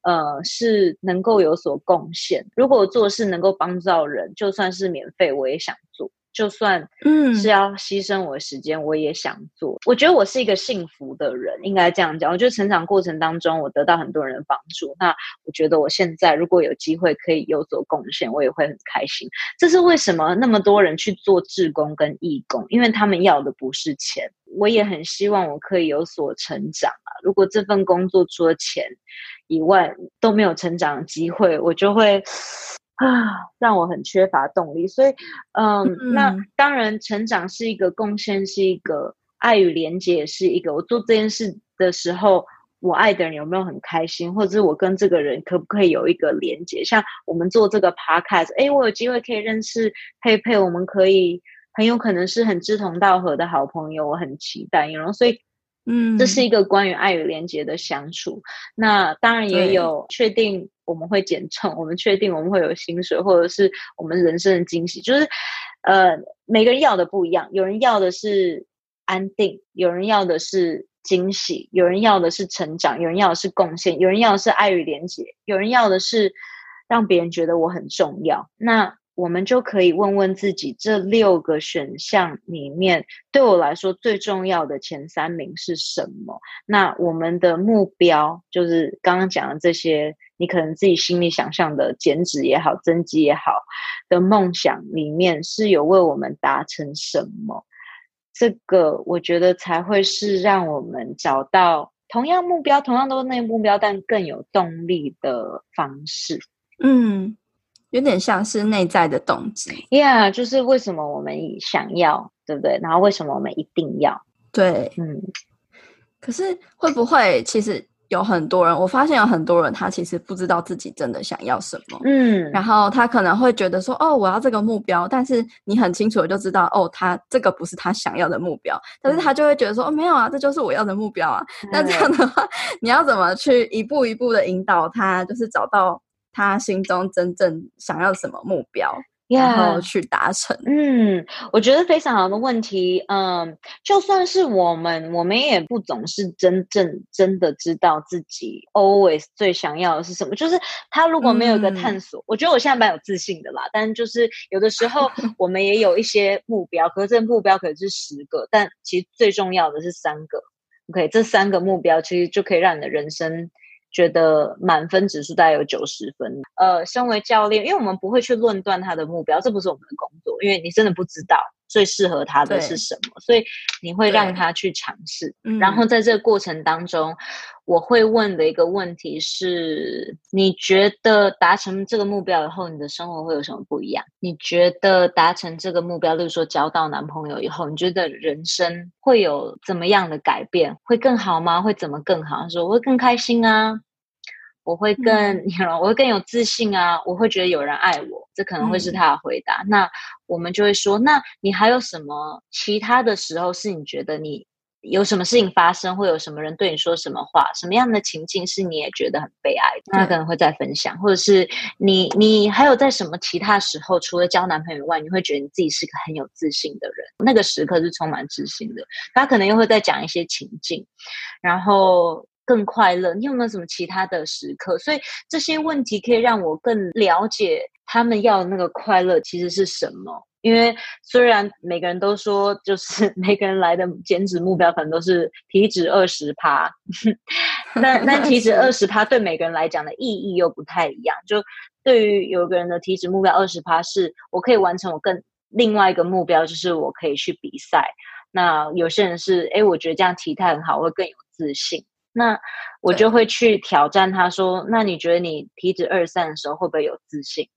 呃，是能够有所贡献。如果做事能够帮助到人，就算是免费，我也想做。就算嗯是要牺牲我的时间，我也想做。我觉得我是一个幸福的人，应该这样讲。我觉得成长过程当中，我得到很多人的帮助。那我觉得我现在如果有机会可以有所贡献，我也会很开心。这是为什么那么多人去做志工跟义工？因为他们要的不是钱。我也很希望我可以有所成长啊。如果这份工作除了钱以外都没有成长的机会，我就会。啊，让我很缺乏动力，所以，嗯，嗯，那当然，成长是一个贡献，是一个爱与连接，也是一个。我做这件事的时候，我爱的人有没有很开心，或者是我跟这个人可不可以有一个连接？像我们做这个 podcast，哎，我有机会可以认识佩佩，我们可以很有可能是很志同道合的好朋友，我很期待，然后所以。嗯，这是一个关于爱与连结的相处。那当然也有确定我们会减重，我们确定我们会有薪水，或者是我们人生的惊喜。就是，呃，每个人要的不一样。有人要的是安定，有人要的是惊喜，有人要的是成长，有人要的是贡献，有人要的是爱与连结，有人要的是让别人觉得我很重要。那。我们就可以问问自己，这六个选项里面，对我来说最重要的前三名是什么？那我们的目标就是刚刚讲的这些，你可能自己心里想象的减脂也好、增肌也好的梦想里面，是有为我们达成什么？这个我觉得才会是让我们找到同样目标、同样都是那个目标，但更有动力的方式。嗯。有点像是内在的动机。Yeah，就是为什么我们想要，对不对？然后为什么我们一定要？对，嗯。可是会不会其实？有很多人，我发现有很多人，他其实不知道自己真的想要什么。嗯，然后他可能会觉得说：“哦，我要这个目标。”但是你很清楚的就知道，哦，他这个不是他想要的目标。但是他就会觉得说：“哦，没有啊，这就是我要的目标啊。嗯”那这样的话，你要怎么去一步一步的引导他，就是找到他心中真正想要什么目标？然后去达成。嗯，我觉得非常好的问题。嗯，就算是我们，我们也不总是真正真的知道自己 always 最想要的是什么。就是他如果没有一个探索，嗯、我觉得我现在蛮有自信的啦。但就是有的时候 我们也有一些目标，可是这目标可能是十个，但其实最重要的是三个。OK，这三个目标其实就可以让你的人生。觉得满分指数大概有九十分。呃，身为教练，因为我们不会去论断他的目标，这不是我们的工作，因为你真的不知道最适合他的是什么，所以你会让他去尝试。然后在这个过程当中，我会问的一个问题是：你觉得达成这个目标以后，你的生活会有什么不一样？你觉得达成这个目标，例如说交到男朋友以后，你觉得人生会有怎么样的改变？会更好吗？会怎么更好？说我会更开心啊。我会更，嗯、我会更有自信啊！我会觉得有人爱我，这可能会是他的回答。嗯、那我们就会说，那你还有什么其他的时候是你觉得你有什么事情发生，会有什么人对你说什么话，什么样的情境是你也觉得很悲哀的？那可能会再分享，或者是你你还有在什么其他时候，除了交男朋友以外，你会觉得你自己是个很有自信的人，那个时刻是充满自信的。他可能又会再讲一些情境，然后。更快乐，你有没有什么其他的时刻？所以这些问题可以让我更了解他们要的那个快乐其实是什么。因为虽然每个人都说，就是 每个人来的减脂目标可能都是体脂二十趴，但 但体脂二十趴对每个人来讲的意义又不太一样。就对于有个人的体脂目标二十趴，是我可以完成我更另外一个目标，就是我可以去比赛。那有些人是，哎，我觉得这样体态很好，我会更有自信。那我就会去挑战他说，那你觉得你体脂二十三的时候会不会有自信？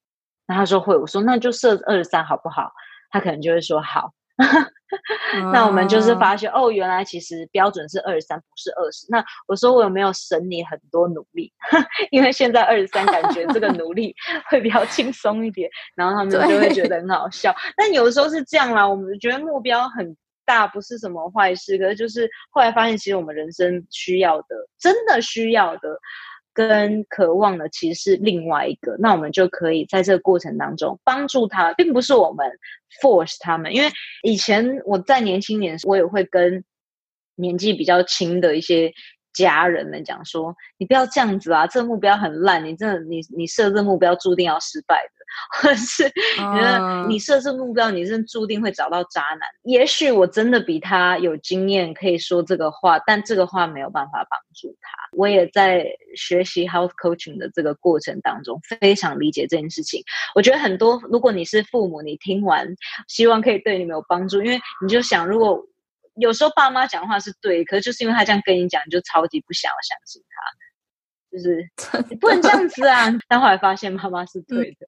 那他说会，我说那就设二十三好不好？他可能就会说好。那我们就是发现哦，原来其实标准是二十三，不是二十。那我说我有没有省你很多努力？因为现在二十三感觉这个努力 会比较轻松一点，然后他们就会觉得很好笑。但有的时候是这样啦，我们觉得目标很。大不是什么坏事，可是就是后来发现，其实我们人生需要的，真的需要的，跟渴望的，其实是另外一个。那我们就可以在这个过程当中帮助他，并不是我们 force 他们。因为以前我在年轻年，我也会跟年纪比较轻的一些家人们讲说：“你不要这样子啊，这个目标很烂，你真的，你你设这目标注定要失败的。”或者是觉得你设置目标，你是注定会找到渣男。也许我真的比他有经验，可以说这个话，但这个话没有办法帮助他。我也在学习 health coaching 的这个过程当中，非常理解这件事情。我觉得很多，如果你是父母，你听完希望可以对你们有帮助，因为你就想，如果有时候爸妈讲话是对，可是就是因为他这样跟你讲，你就超级不想要相信他，就是你不能这样子啊。但后来发现妈妈是对的。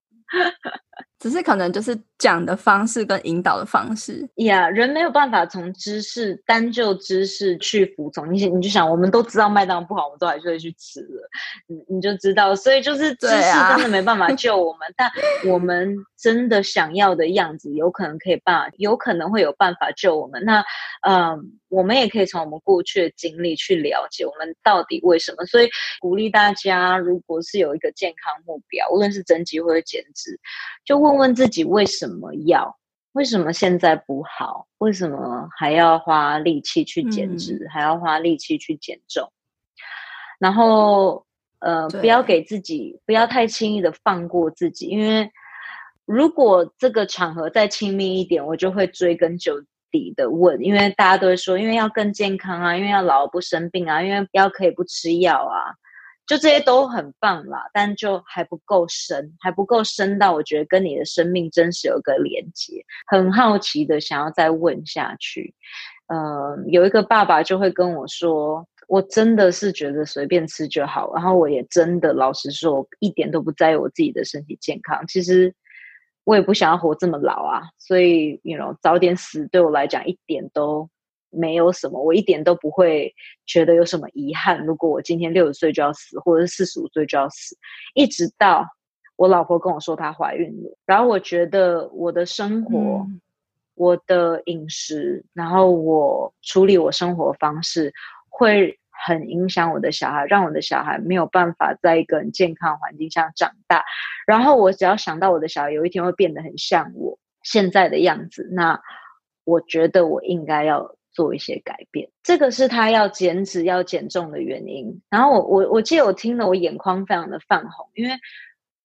只是可能就是讲的方式跟引导的方式呀，yeah, 人没有办法从知识单就知识去服从。你你就想，我们都知道麦当劳不好，我们都还是会去吃的，你你就知道。所以就是知识真的没办法救我们，啊、但我们真的想要的样子，有可能可以办，有可能会有办法救我们。那嗯。我们也可以从我们过去的经历去了解我们到底为什么，所以鼓励大家，如果是有一个健康目标，无论是增肌或者减脂，就问问问自己为什么要？为什么现在不好？为什么还要花力气去减脂，嗯、还要花力气去减重？然后，呃，不要给自己，不要太轻易的放过自己，因为如果这个场合再亲密一点，我就会追根究底的问，因为大家都会说，因为要更健康啊，因为要老不生病啊，因为要可以不吃药啊，就这些都很棒啦，但就还不够深，还不够深到我觉得跟你的生命真实有个连接。很好奇的想要再问下去，嗯、呃，有一个爸爸就会跟我说，我真的是觉得随便吃就好，然后我也真的老实说，一点都不在意我自己的身体健康。其实我也不想要活这么老啊，所以，you know，早点死对我来讲一点都没有什么，我一点都不会觉得有什么遗憾。如果我今天六十岁就要死，或者是四十五岁就要死，一直到我老婆跟我说她怀孕了，然后我觉得我的生活。嗯我的饮食，然后我处理我生活方式，会很影响我的小孩，让我的小孩没有办法在一个很健康环境下长大。然后我只要想到我的小孩有一天会变得很像我现在的样子，那我觉得我应该要做一些改变。这个是他要减脂、要减重的原因。然后我我我记得我听了，我眼眶非常的泛红，因为。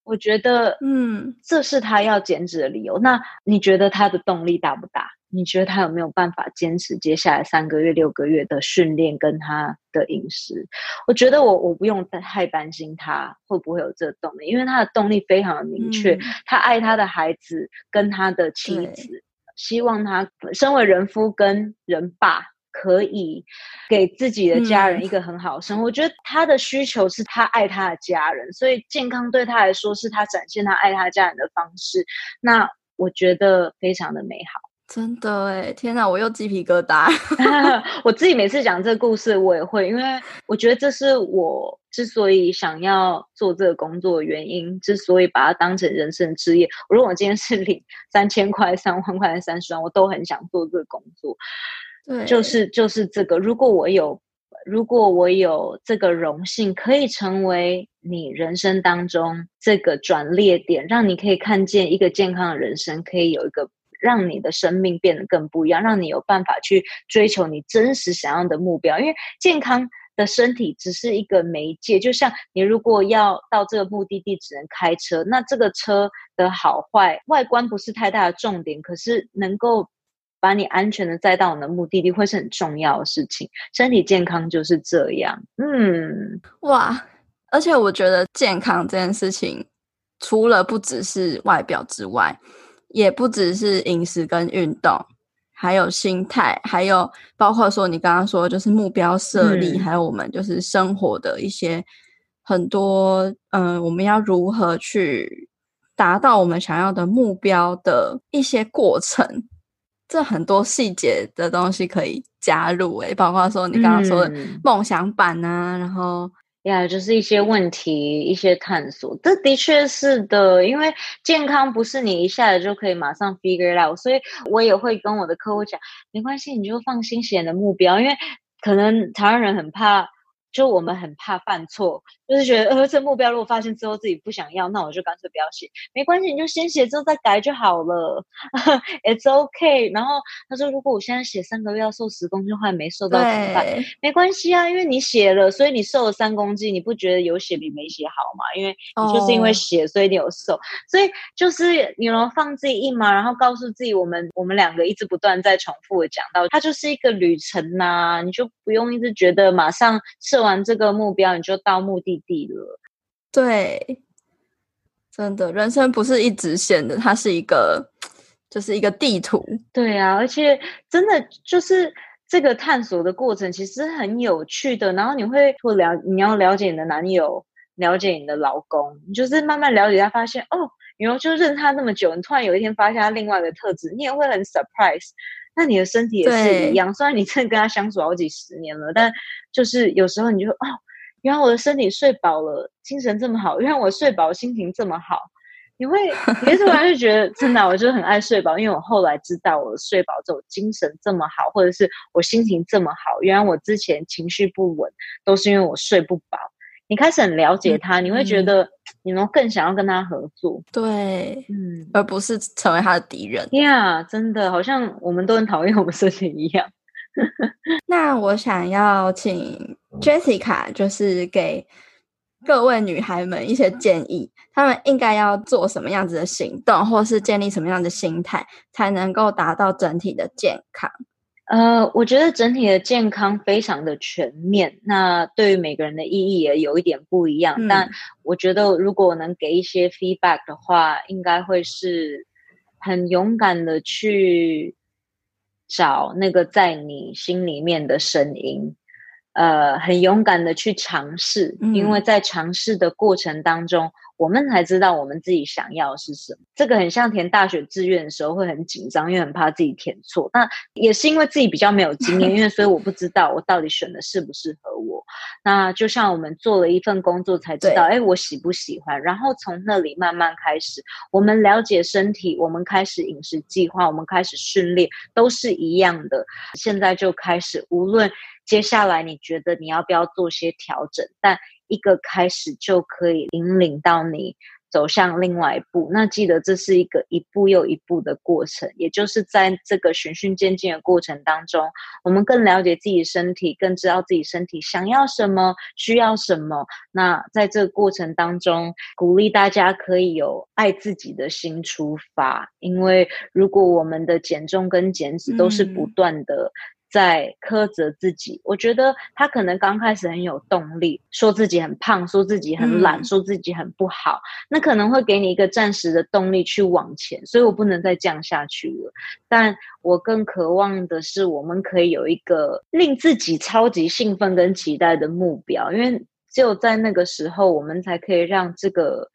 我觉得，嗯，这是他要减脂的理由。那你觉得他的动力大不大？你觉得他有没有办法坚持接下来三个月、六个月的训练跟他的饮食？我觉得我我不用太担心他会不会有这个动力，因为他的动力非常的明确。嗯，他爱他的孩子跟他的妻子，希望他身为人夫跟人爸。可以给自己的家人一个很好的生活。嗯，我觉得他的需求是他爱他的家人，所以健康对他来说是他展现他爱他家人的方式。那我觉得非常的美好，真的哎！天哪，我又鸡皮疙瘩。我自己每次讲这个故事，我也会，因为我觉得这是我之所以想要做这个工作的原因，之所以把它当成人生职业。如果我今天是领 三千块、三万块、三十万，我都很想做这个工作。对，就是就是这个。如果我有，如果我有这个荣幸，可以成为你人生当中这个转捩点，让你可以看见一个健康的人生，可以有一个让你的生命变得更不一样，让你有办法去追求你真实想要的目标。因为健康的身体只是一个媒介，就像你如果要到这个目的地，只能开车，那这个车的好坏外观不是太大的重点，可是能够。把你安全的载到你的目的地，会是很重要的事情。身体健康就是这样。嗯，哇！而且我觉得健康这件事情，除了不只是外表之外，也不只是饮食跟运动，还有心态，还有包括说你刚刚说就是目标设立，嗯、还有我们就是生活的一些很多，嗯、呃，我们要如何去达到我们想要的目标的一些过程。这很多细节的东西可以加入诶，包括说你刚刚说的梦想版啊，嗯、然后呀，就是一些问题、一些探索。这的确是的，因为健康不是你一下子就可以马上 figure out，所以我也会跟我的客户讲，没关系，你就放心写你的目标，因为可能台湾人很怕。就我们很怕犯错，就是觉得呃，这目标如果发现之后自己不想要，那我就干脆不要写，没关系，你就先写之后再改就好了，It's okay。然后他说，如果我现在写三个月要瘦十公斤，还没瘦到怎么办？没关系啊，因为你写了，所以你瘦了三公斤，你不觉得有写比没写好吗？因为你就是因为写，所以你有瘦，oh. 所以就是你能放自己一马，然后告诉自己，我们我们两个一直不断在重复的讲到，它就是一个旅程呐、啊，你就不用一直觉得马上设。完这个目标，你就到目的地了。对，真的，人生不是一直线的，它是一个，就是一个地图。对啊，而且真的就是这个探索的过程，其实很有趣的。然后你会会了，你要了解你的男友，了解你的老公，你就是慢慢了解他，发现哦，然后就认识他那么久，你突然有一天发现他另外一个特质，你也会很 surprise。那你的身体也是一样，虽然你真的跟他相处好几十年了，但就是有时候你就哦，原来我的身体睡饱了，精神这么好；原来我睡饱，心情这么好。你会，你会突然就觉得，真的，我就很爱睡饱，因为我后来知道，我睡饱之后精神这么好，或者是我心情这么好，原来我之前情绪不稳，都是因为我睡不饱。你开始很了解他，嗯、你会觉得你能更想要跟他合作，对，嗯，而不是成为他的敌人。呀，yeah, 真的好像我们都很讨厌我们身体一样。那我想要请 Jessica，就是给各位女孩们一些建议，她们应该要做什么样子的行动，或是建立什么样的心态，才能够达到整体的健康。呃，我觉得整体的健康非常的全面，那对于每个人的意义也有一点不一样。嗯、但我觉得，如果能给一些 feedback 的话，应该会是很勇敢的去找那个在你心里面的声音，呃，很勇敢的去尝试，嗯，因为在尝试的过程当中。我们才知道我们自己想要的是什么。这个很像填大学志愿的时候会很紧张，因为很怕自己填错。那也是因为自己比较没有经验，因为所以我不知道我到底选的适不适合我。那就像我们做了一份工作才知道，哎，我喜不喜欢？然后从那里慢慢开始，我们了解身体，我们开始饮食计划，我们开始训练，都是一样的。现在就开始，无论接下来你觉得你要不要做些调整，但。一个开始就可以引领到你走向另外一步。那记得这是一个一步又一步的过程，也就是在这个循序渐进的过程当中，我们更了解自己身体，更知道自己身体想要什么，需要什么。那在这个过程当中，鼓励大家可以有爱自己的心出发，因为如果我们的减重跟减脂都是不断的。嗯在苛责自己，我觉得他可能刚开始很有动力，说自己很胖，说自己很懒，嗯、说自己很不好，那可能会给你一个暂时的动力去往前。所以我不能再降下去了。但我更渴望的是，我们可以有一个令自己超级兴奋跟期待的目标，因为只有在那个时候，我们才可以让这个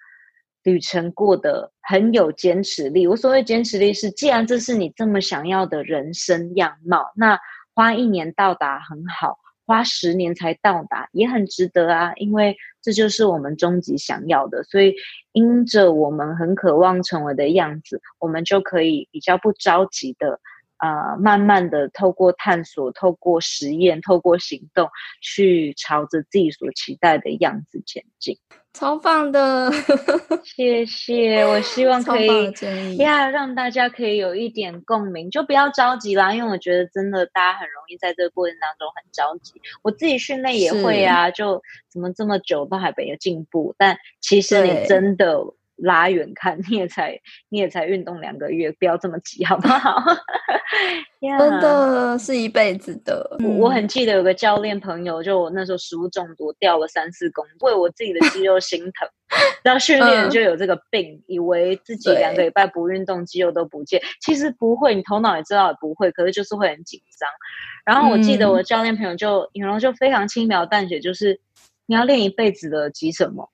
旅程过得很有坚持力。我所谓坚持力是，既然这是你这么想要的人生样貌，那花一年到达很好，花十年才到达也很值得啊，因为这就是我们终极想要的。所以，因着我们很渴望成为的样子，我们就可以比较不着急的，呃，慢慢的透过探索、透过实验、透过行动，去朝着自己所期待的样子前进。超棒的，谢谢。我希望可以呀，让大家可以有一点共鸣，就不要着急啦。因为我觉得真的大家很容易在这个过程当中很着急。我自己训练也会啊，就怎么这么久都还没有进步。但其实你真的。拉远看，你也才你也才运动两个月，不要这么急，好不好？yeah, 真的是一辈子的。我我很记得有个教练朋友，就我那时候食物中毒掉了三四公斤，为我自己的肌肉心疼。然后训练就有这个病，嗯，以为自己两个礼拜不运动，肌肉都不见。其实不会，你头脑也知道也不会，可是就是会很紧张。然后我记得我的教练朋友就，然、嗯、后就非常轻描淡写，就是。你要练一辈子的，急什么？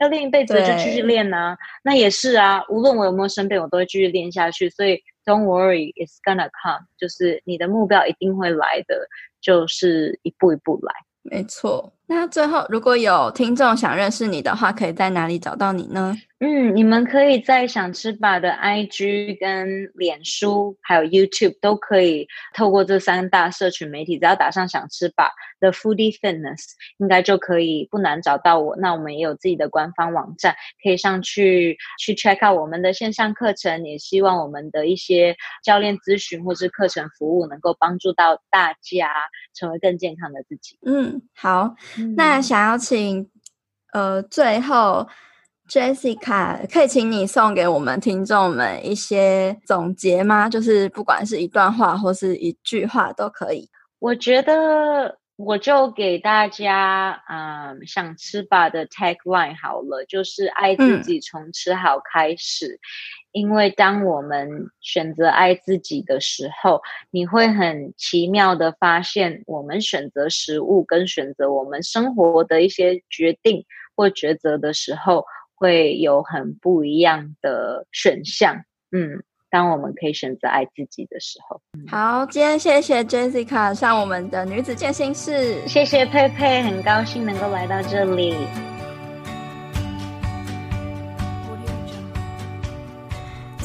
要练一辈子就继续练呐、啊。那也是啊，无论我有没有生病，我都会继续练下去。所以 Don't worry, it's gonna come，就是你的目标一定会来的，就是一步一步来。没错。那最后，如果有听众想认识你的话，可以在哪里找到你呢？嗯，你们可以在想吃吧的 IG 跟脸书，还有 YouTube 都可以透过这三大社群媒体，只要打上想吃吧的 Foodie Fitness，应该就可以不难找到我。那我们也有自己的官方网站，可以上去去 check out 我们的线上课程。也希望我们的一些教练咨询或是课程服务，能够帮助到大家成为更健康的自己。嗯，好。那想要请，呃，最后 Jessica 可以请你送给我们听众们一些总结吗？就是不管是一段话或是一句话都可以。我觉得我就给大家，嗯，想吃吧的 tagline 好了，就是爱自己，从吃好开始。嗯因为当我们选择爱自己的时候，你会很奇妙的发现，我们选择食物跟选择我们生活的一些决定或抉择的时候，会有很不一样的选项。嗯，当我们可以选择爱自己的时候。好，今天谢谢 Jessica 上我们的女子健心室，谢谢佩佩，很高兴能够来到这里。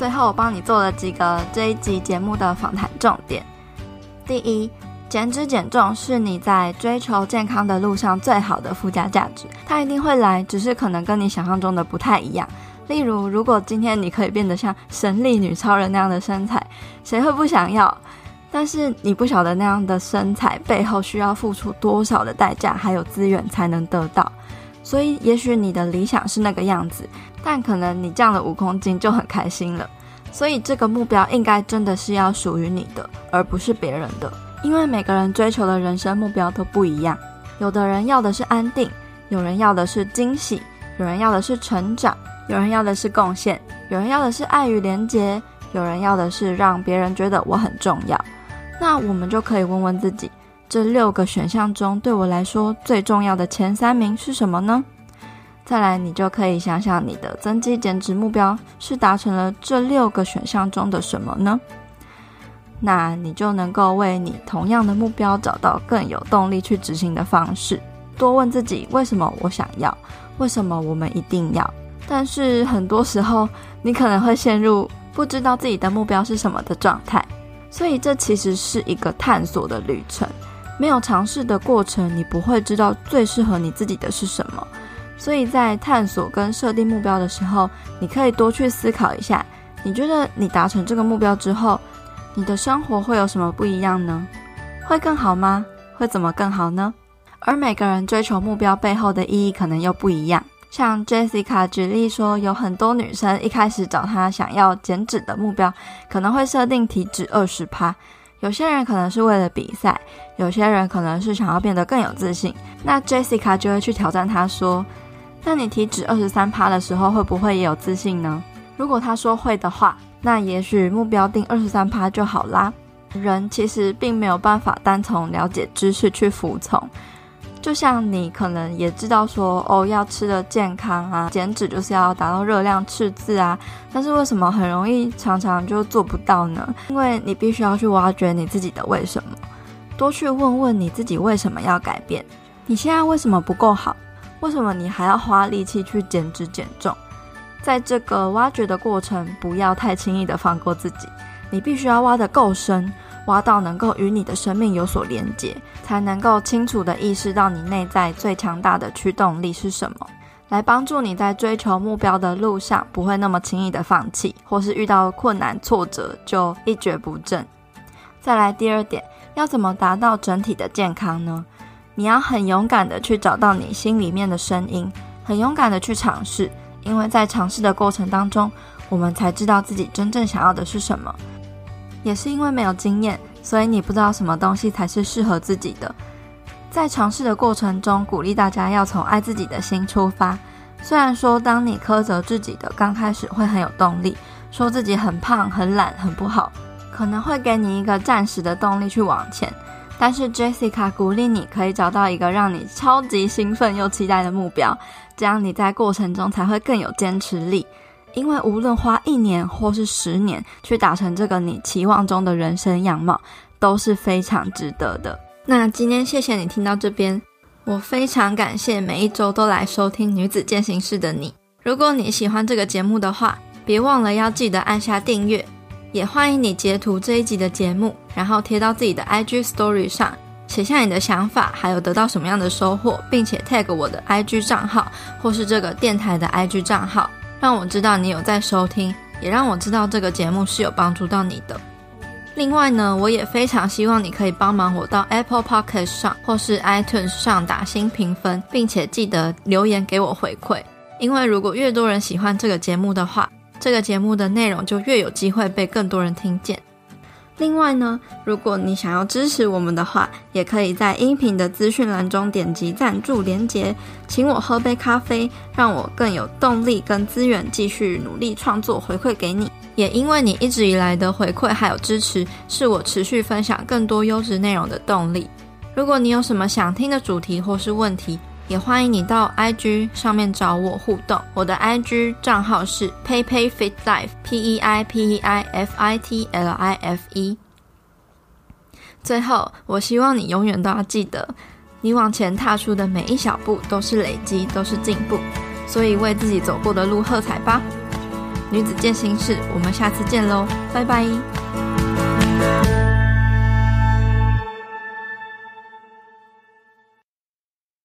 最后，我帮你做了几个这一集节目的访谈重点。第一，减脂减重是你在追求健康的路上最好的附加价值，它一定会来，只是可能跟你想象中的不太一样。例如，如果今天你可以变得像神力女超人那样的身材，谁会不想要？但是你不晓得那样的身材背后需要付出多少的代价，还有资源才能得到。所以，也许你的理想是那个样子。但可能你降了五公斤就很开心了，所以这个目标应该真的是要属于你的，而不是别人的。因为每个人追求的人生目标都不一样，有的人要的是安定，有人要的是惊喜，有人要的是成长，有人要的是贡献，有人要的是爱与连结，有人要的是让别人觉得我很重要。那我们就可以问问自己，这六个选项中，对我来说最重要的前三名是什么呢？再来，你就可以想想你的增肌减脂目标是达成了这六个选项中的什么呢？那你就能够为你同样的目标找到更有动力去执行的方式。多问自己：为什么我想要？为什么我们一定要？但是很多时候，你可能会陷入不知道自己的目标是什么的状态。所以，这其实是一个探索的旅程。没有尝试的过程，你不会知道最适合你自己的是什么。所以在探索跟设定目标的时候，你可以多去思考一下：你觉得你达成这个目标之后，你的生活会有什么不一样呢？会更好吗？会怎么更好呢？而每个人追求目标背后的意义可能又不一样。像 Jessica 举例说，有很多女生一开始找她想要减脂的目标，可能会设定体脂二十趴。有些人可能是为了比赛，有些人可能是想要变得更有自信。那 Jessica 就会去挑战他说：“那你体脂二十三趴的时候，会不会也有自信呢？”如果他说会的话，那也许目标定二十三趴就好啦。人其实并没有办法单从了解知识去服从，就像你可能也知道说哦，要吃的健康啊，减脂就是要达到热量赤字啊，但是为什么很容易常常就做不到呢？因为你必须要去挖掘你自己的为什么，多去问问你自己为什么要改变，你现在为什么不够好？为什么你还要花力气去减脂减重？在这个挖掘的过程，不要太轻易的放过自己。你必须要挖得够深，挖到能够与你的生命有所连接，才能够清楚地意识到你内在最强大的驱动力是什么，来帮助你在追求目标的路上不会那么轻易的放弃，或是遇到困难挫折就一蹶不振。再来第二点，要怎么达到整体的健康呢？你要很勇敢地去找到你心里面的声音，很勇敢地去尝试。因为在尝试的过程当中，我们才知道自己真正想要的是什么。也是因为没有经验，所以你不知道什么东西才是适合自己的。在尝试的过程中，鼓励大家要从爱自己的心出发。虽然说，当你苛责自己的刚开始会很有动力，说自己很胖、很懒、很不好，可能会给你一个暂时的动力去往前。但是 Jessica 鼓励你可以找到一个让你超级兴奋又期待的目标，这样你在过程中才会更有坚持力。因为无论花一年或是十年去达成这个你期望中的人生样貌，都是非常值得的。那今天谢谢你听到这边，我非常感谢每一周都来收听女子践行室的你。如果你喜欢这个节目的话，别忘了要记得按下订阅。也欢迎你截图这一集的节目，然后贴到自己的 IG Story 上，写下你的想法，还有得到什么样的收获，并且 tag 我的 IG 账号或是这个电台的 IG 账号，让我知道你有在收听，也让我知道这个节目是有帮助到你的。另外呢，我也非常希望你可以帮忙我到 Apple Podcast 上或是 iTunes 上打新评分，并且记得留言给我回馈，因为如果越多人喜欢这个节目的话，这个节目的内容就越有机会被更多人听见。另外呢，如果你想要支持我们的话，也可以在音频的资讯栏中点击赞助连结，请我喝杯咖啡，让我更有动力跟资源继续努力创作，回馈给你。也因为你一直以来的回馈还有支持，是我持续分享更多优质内容的动力。如果你有什么想听的主题或是问题，也欢迎你到 IG 上面找我互动，我的 IG 账号是 peipeiFitLife，P E I P E I F I T L I F E。最后，我希望你永远都要记得，你往前踏出的每一小步都是累积，都是进步，所以为自己走过的路喝彩吧。女子健心室，我们下次见喽，拜拜。